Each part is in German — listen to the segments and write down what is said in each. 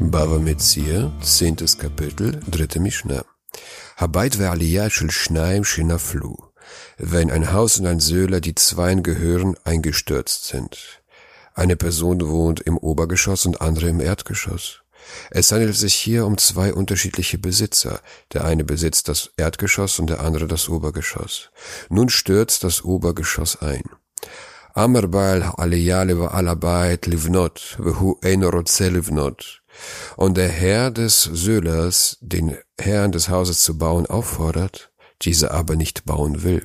Bava Metzir, zehntes Kapitel, dritte Mishnah. Habait ve'aliyah shel shnaim shinaflu. Wenn ein Haus und ein Söhler, die zweien gehören, eingestürzt sind. Eine Person wohnt im Obergeschoss und andere im Erdgeschoss. Es handelt sich hier um zwei unterschiedliche Besitzer. Der eine besitzt das Erdgeschoss und der andere das Obergeschoss. Nun stürzt das Obergeschoss ein. Amar Baal Aliyah alabait livnot, vehu eino livnot. Und der Herr des Söhlers den Herrn des Hauses zu bauen auffordert, dieser aber nicht bauen will.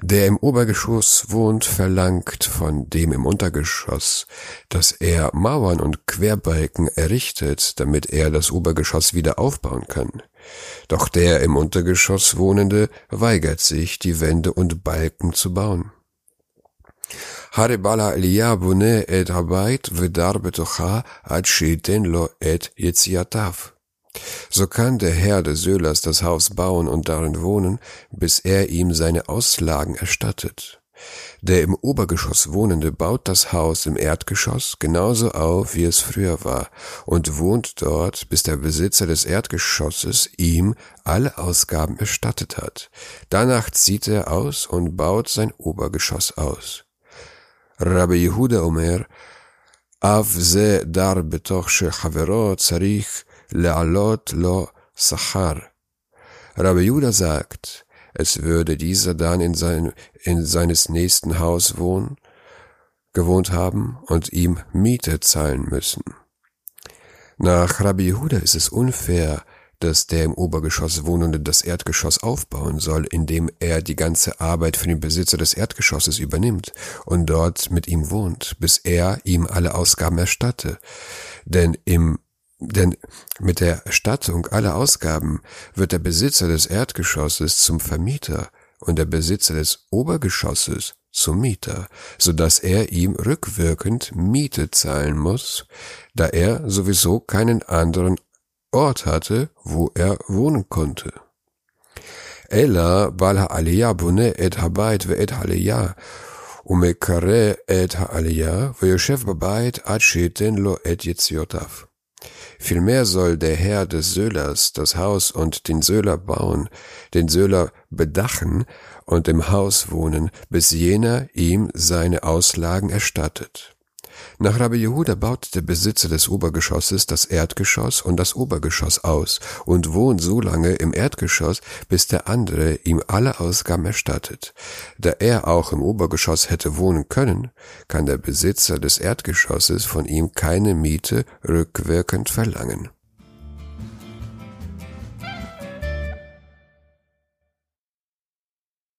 Der im Obergeschoss wohnt, verlangt von dem im Untergeschoss, dass er Mauern und Querbalken errichtet, damit er das Obergeschoss wieder aufbauen kann. Doch der im Untergeschoss Wohnende weigert sich, die Wände und Balken zu bauen. Haribala Elia bune et habait vedar betocha ad lo et yetziatav. So kann der Herr des Söhlers das Haus bauen und darin wohnen, bis er ihm seine Auslagen erstattet. Der im Obergeschoss Wohnende baut das Haus im Erdgeschoss genauso auf, wie es früher war, und wohnt dort, bis der Besitzer des Erdgeschosses ihm alle Ausgaben erstattet hat. Danach zieht er aus und baut sein Obergeschoss aus. Rabbi Yehuda Omer, אף זה דר בתוך שחברו צריך le'alot lo sachar. Rabbi Judah sagt, es würde dieser dann in, sein, in seines nächsten Haus wohnen, gewohnt haben und ihm Miete zahlen müssen. Nach Rabbi Yehuda ist es unfair, dass der im Obergeschoss Wohnende das Erdgeschoss aufbauen soll, indem er die ganze Arbeit für den Besitzer des Erdgeschosses übernimmt und dort mit ihm wohnt, bis er ihm alle Ausgaben erstatte. Denn im denn mit der Erstattung aller Ausgaben wird der Besitzer des Erdgeschosses zum Vermieter und der Besitzer des Obergeschosses zum Mieter, so dass er ihm rückwirkend Miete zahlen muss, da er sowieso keinen anderen Ort hatte, wo er wohnen konnte. Ella balha bune et habait ve et haleya, umekare et haleya, ve yoshev babait ad sheten lo et yetziotav. Vielmehr soll der Herr des Söhlers das Haus und den Söhler bauen, den Söhler bedachen und im Haus wohnen, bis jener ihm seine Auslagen erstattet. Nach Rabbi Yehuda baut der Besitzer des Obergeschosses das Erdgeschoss und das Obergeschoss aus und wohnt so lange im Erdgeschoss, bis der andere ihm alle Ausgaben erstattet. Da er auch im Obergeschoss hätte wohnen können, kann der Besitzer des Erdgeschosses von ihm keine Miete rückwirkend verlangen.